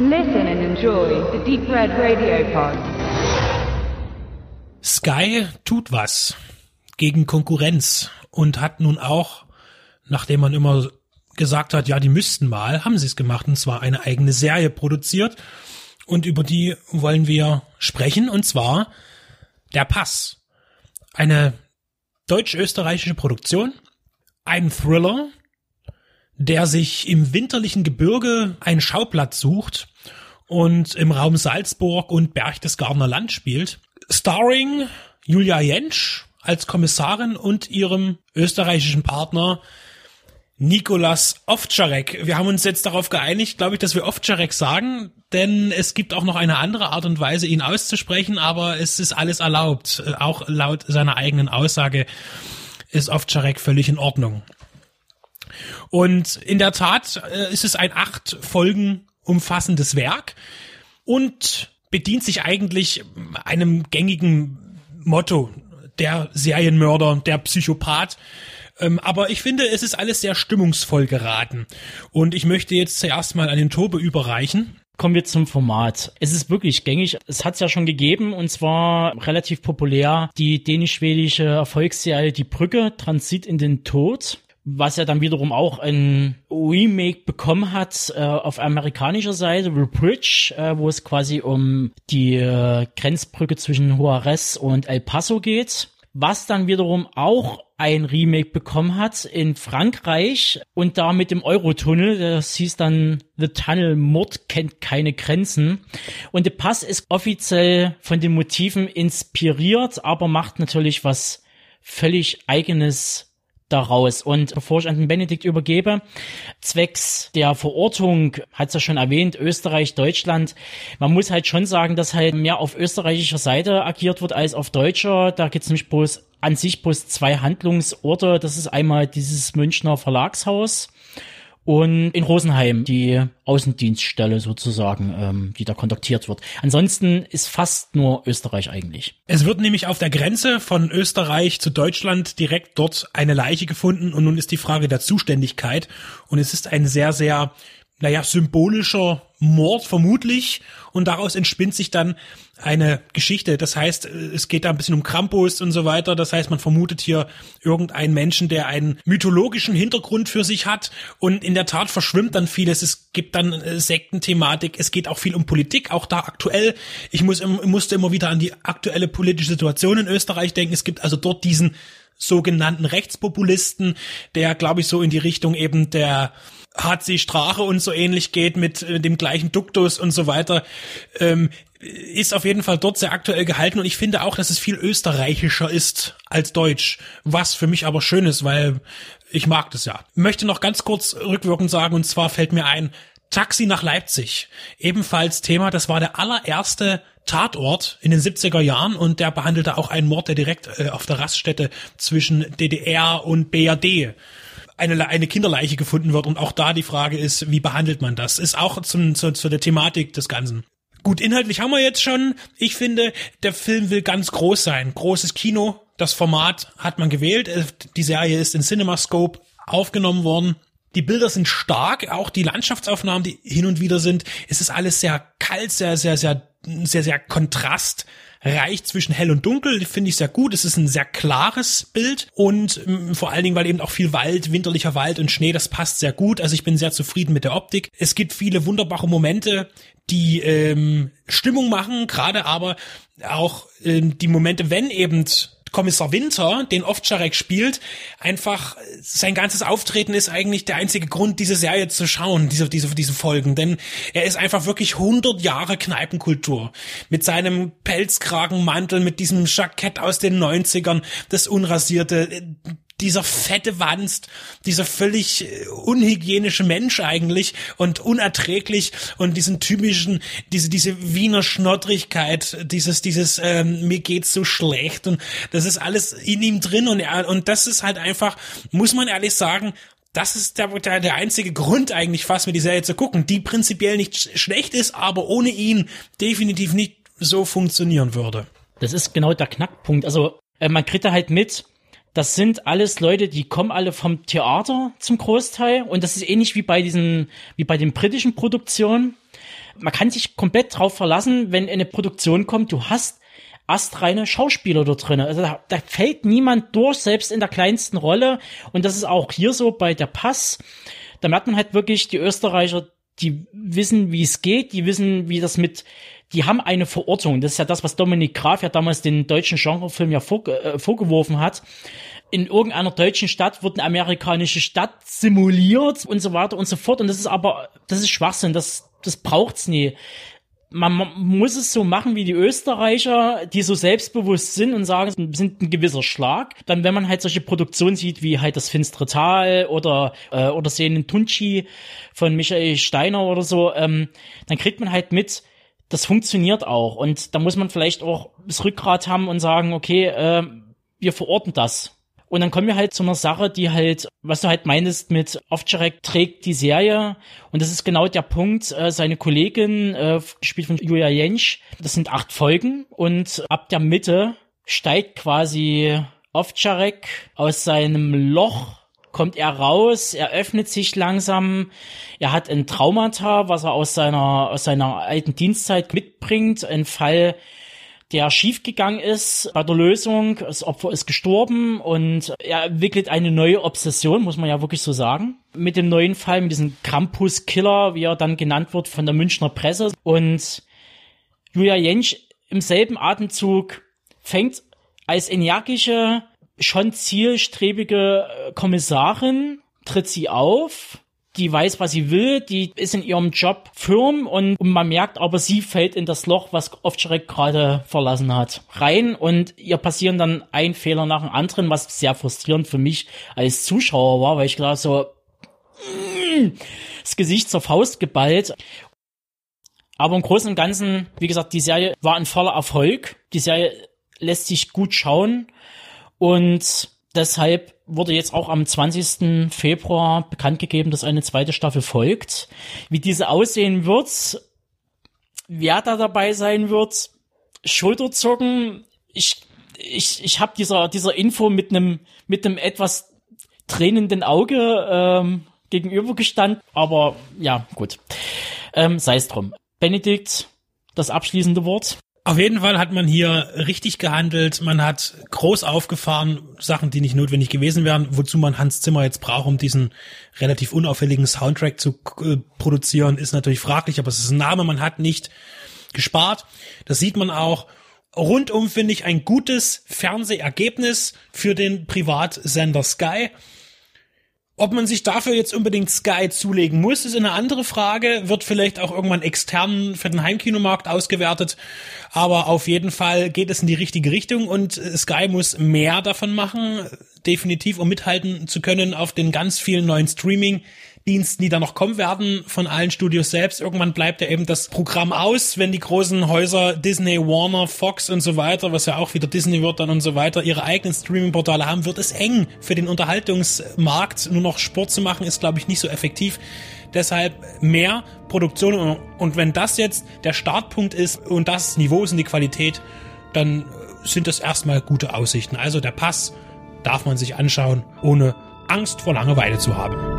Listen and enjoy the Deep Red Radio Pod. Sky tut was gegen Konkurrenz und hat nun auch, nachdem man immer gesagt hat, ja, die müssten mal, haben sie es gemacht und zwar eine eigene Serie produziert und über die wollen wir sprechen und zwar Der Pass. Eine deutsch-österreichische Produktion, ein Thriller, der sich im winterlichen Gebirge einen Schauplatz sucht und im Raum Salzburg und Berchtesgadener Land spielt. Starring Julia Jentsch als Kommissarin und ihrem österreichischen Partner Nikolas Ovtcharek. Wir haben uns jetzt darauf geeinigt, glaube ich, dass wir Ovtcharek sagen, denn es gibt auch noch eine andere Art und Weise, ihn auszusprechen, aber es ist alles erlaubt. Auch laut seiner eigenen Aussage ist Ovtcharek völlig in Ordnung. Und in der Tat äh, ist es ein acht Folgen umfassendes Werk und bedient sich eigentlich einem gängigen Motto. Der Serienmörder, der Psychopath. Ähm, aber ich finde, es ist alles sehr stimmungsvoll geraten. Und ich möchte jetzt zuerst mal an den Tobe überreichen. Kommen wir zum Format. Es ist wirklich gängig. Es hat es ja schon gegeben und zwar relativ populär die dänisch-schwedische Erfolgsserie Die Brücke, Transit in den Tod was ja dann wiederum auch ein Remake bekommen hat äh, auf amerikanischer Seite, The Bridge, äh, wo es quasi um die äh, Grenzbrücke zwischen Juarez und El Paso geht, was dann wiederum auch ein Remake bekommen hat in Frankreich und da mit dem Eurotunnel, das hieß dann The Tunnel. Mord kennt keine Grenzen. Und der Pass ist offiziell von den Motiven inspiriert, aber macht natürlich was völlig eigenes daraus. Und bevor ich an den Benedikt übergebe, zwecks der Verortung, hat es ja schon erwähnt, Österreich, Deutschland, man muss halt schon sagen, dass halt mehr auf österreichischer Seite agiert wird als auf deutscher. Da gibt es nämlich bloß an sich bloß zwei Handlungsorte. Das ist einmal dieses Münchner Verlagshaus und in Rosenheim die Außendienststelle sozusagen, ähm, die da kontaktiert wird. Ansonsten ist fast nur Österreich eigentlich. Es wird nämlich auf der Grenze von Österreich zu Deutschland direkt dort eine Leiche gefunden und nun ist die Frage der Zuständigkeit und es ist ein sehr, sehr naja, symbolischer Mord vermutlich und daraus entspinnt sich dann eine Geschichte. Das heißt, es geht da ein bisschen um Krampus und so weiter. Das heißt, man vermutet hier irgendeinen Menschen, der einen mythologischen Hintergrund für sich hat und in der Tat verschwimmt dann vieles. Es gibt dann äh, Sektenthematik. Es geht auch viel um Politik, auch da aktuell. Ich muss, musste immer wieder an die aktuelle politische Situation in Österreich denken. Es gibt also dort diesen sogenannten Rechtspopulisten, der, glaube ich, so in die Richtung eben der HC Strache und so ähnlich geht mit äh, dem gleichen Duktus und so weiter, ähm, ist auf jeden Fall dort sehr aktuell gehalten und ich finde auch, dass es viel österreichischer ist als deutsch, was für mich aber schön ist, weil ich mag das ja. Möchte noch ganz kurz rückwirkend sagen und zwar fällt mir ein, Taxi nach Leipzig, ebenfalls Thema, das war der allererste Tatort in den 70er Jahren und der behandelte auch einen Mord, der direkt äh, auf der Raststätte zwischen DDR und BRD eine, eine Kinderleiche gefunden wird und auch da die Frage ist, wie behandelt man das? Ist auch zum, zu, zu der Thematik des Ganzen. Gut, inhaltlich haben wir jetzt schon. Ich finde, der Film will ganz groß sein. Großes Kino. Das Format hat man gewählt. Äh, die Serie ist in CinemaScope aufgenommen worden. Die Bilder sind stark, auch die Landschaftsaufnahmen, die hin und wieder sind. Es ist alles sehr kalt, sehr, sehr, sehr, sehr, sehr Kontrast reich zwischen hell und dunkel, finde ich sehr gut. Es ist ein sehr klares Bild und ähm, vor allen Dingen, weil eben auch viel Wald, winterlicher Wald und Schnee, das passt sehr gut. Also ich bin sehr zufrieden mit der Optik. Es gibt viele wunderbare Momente, die ähm, Stimmung machen, gerade aber auch ähm, die Momente, wenn eben Kommissar Winter, den Ovtcharek spielt, einfach sein ganzes Auftreten ist eigentlich der einzige Grund, diese Serie zu schauen, diese, diese, diese Folgen. Denn er ist einfach wirklich 100 Jahre Kneipenkultur. Mit seinem Pelzkragenmantel, mit diesem Jackett aus den 90ern, das unrasierte, dieser fette Wanst, dieser völlig äh, unhygienische Mensch eigentlich und unerträglich und diesen typischen, diese, diese Wiener Schnoddrigkeit, dieses, dieses, ähm, mir geht's so schlecht und das ist alles in ihm drin und er, und das ist halt einfach, muss man ehrlich sagen, das ist der, der, der einzige Grund eigentlich fast, mir die Serie zu gucken, die prinzipiell nicht schlecht ist, aber ohne ihn definitiv nicht so funktionieren würde. Das ist genau der Knackpunkt. Also äh, man kriegt da halt mit, das sind alles Leute, die kommen alle vom Theater zum Großteil und das ist ähnlich wie bei diesen, wie bei den britischen Produktionen. man kann sich komplett drauf verlassen, wenn eine Produktion kommt, du hast astreine Schauspieler da drin. Also da, da fällt niemand durch, selbst in der kleinsten Rolle. Und das ist auch hier so bei der Pass. Da merkt man halt wirklich, die Österreicher, die wissen, wie es geht, die wissen, wie das mit, die haben eine Verortung. Das ist ja das, was Dominik Graf ja damals den deutschen Genrefilm ja vor, äh, vorgeworfen hat. In irgendeiner deutschen Stadt wird eine amerikanische Stadt simuliert und so weiter und so fort. Und das ist aber, das ist Schwachsinn, das, das braucht's nie man muss es so machen wie die Österreicher, die so selbstbewusst sind und sagen, sind ein gewisser Schlag. Dann, wenn man halt solche Produktionen sieht, wie halt das Finstere Tal oder, äh, oder Sehnen Tunchi von Michael Steiner oder so, ähm, dann kriegt man halt mit, das funktioniert auch. Und da muss man vielleicht auch das Rückgrat haben und sagen, okay, äh, wir verorten das. Und dann kommen wir halt zu einer Sache, die halt, was du halt meinst mit Ovtcharek trägt die Serie. Und das ist genau der Punkt. Äh, seine Kollegin, äh, gespielt von Julia Jentsch, das sind acht Folgen. Und ab der Mitte steigt quasi Ovtcharek aus seinem Loch kommt er raus, er öffnet sich langsam, er hat ein Traumata, was er aus seiner, aus seiner alten Dienstzeit mitbringt, ein Fall, der schiefgegangen ist bei der Lösung. Das Opfer ist gestorben und er entwickelt eine neue Obsession, muss man ja wirklich so sagen. Mit dem neuen Fall, mit diesem Krampus-Killer, wie er dann genannt wird von der Münchner Presse. Und Julia Jentsch im selben Atemzug fängt als energische, schon zielstrebige Kommissarin, tritt sie auf die weiß, was sie will, die ist in ihrem Job firm und, und man merkt aber, sie fällt in das Loch, was Ovtcharek gerade verlassen hat, rein und ihr passieren dann ein Fehler nach dem anderen, was sehr frustrierend für mich als Zuschauer war, weil ich gerade so mm, das Gesicht zur Faust geballt. Aber im Großen und Ganzen, wie gesagt, die Serie war ein voller Erfolg. Die Serie lässt sich gut schauen und deshalb wurde jetzt auch am 20. Februar bekannt gegeben, dass eine zweite Staffel folgt. Wie diese aussehen wird, wer da dabei sein wird, Schulterzucken. Ich, ich, ich habe dieser, dieser Info mit einem mit einem etwas tränenden Auge ähm, gegenübergestanden. Aber ja, gut. Ähm, Sei es drum. Benedikt, das abschließende Wort. Auf jeden Fall hat man hier richtig gehandelt. Man hat groß aufgefahren, Sachen, die nicht notwendig gewesen wären, wozu man Hans Zimmer jetzt braucht, um diesen relativ unauffälligen Soundtrack zu äh, produzieren, ist natürlich fraglich, aber es ist ein Name, man hat nicht gespart. Das sieht man auch. Rundum finde ich ein gutes Fernsehergebnis für den Privatsender Sky. Ob man sich dafür jetzt unbedingt Sky zulegen muss, ist eine andere Frage. Wird vielleicht auch irgendwann extern für den Heimkinomarkt ausgewertet. Aber auf jeden Fall geht es in die richtige Richtung und Sky muss mehr davon machen, definitiv, um mithalten zu können auf den ganz vielen neuen Streaming Diensten, die da noch kommen werden von allen Studios selbst. Irgendwann bleibt ja eben das Programm aus, wenn die großen Häuser Disney, Warner, Fox und so weiter, was ja auch wieder Disney wird dann und so weiter, ihre eigenen Streaming-Portale haben, wird es eng für den Unterhaltungsmarkt. Nur noch Sport zu machen, ist, glaube ich, nicht so effektiv. Deshalb mehr Produktion und wenn das jetzt der Startpunkt ist und das Niveau ist und die Qualität, dann sind das erstmal gute Aussichten. Also der Pass darf man sich anschauen, ohne Angst vor Langeweile zu haben.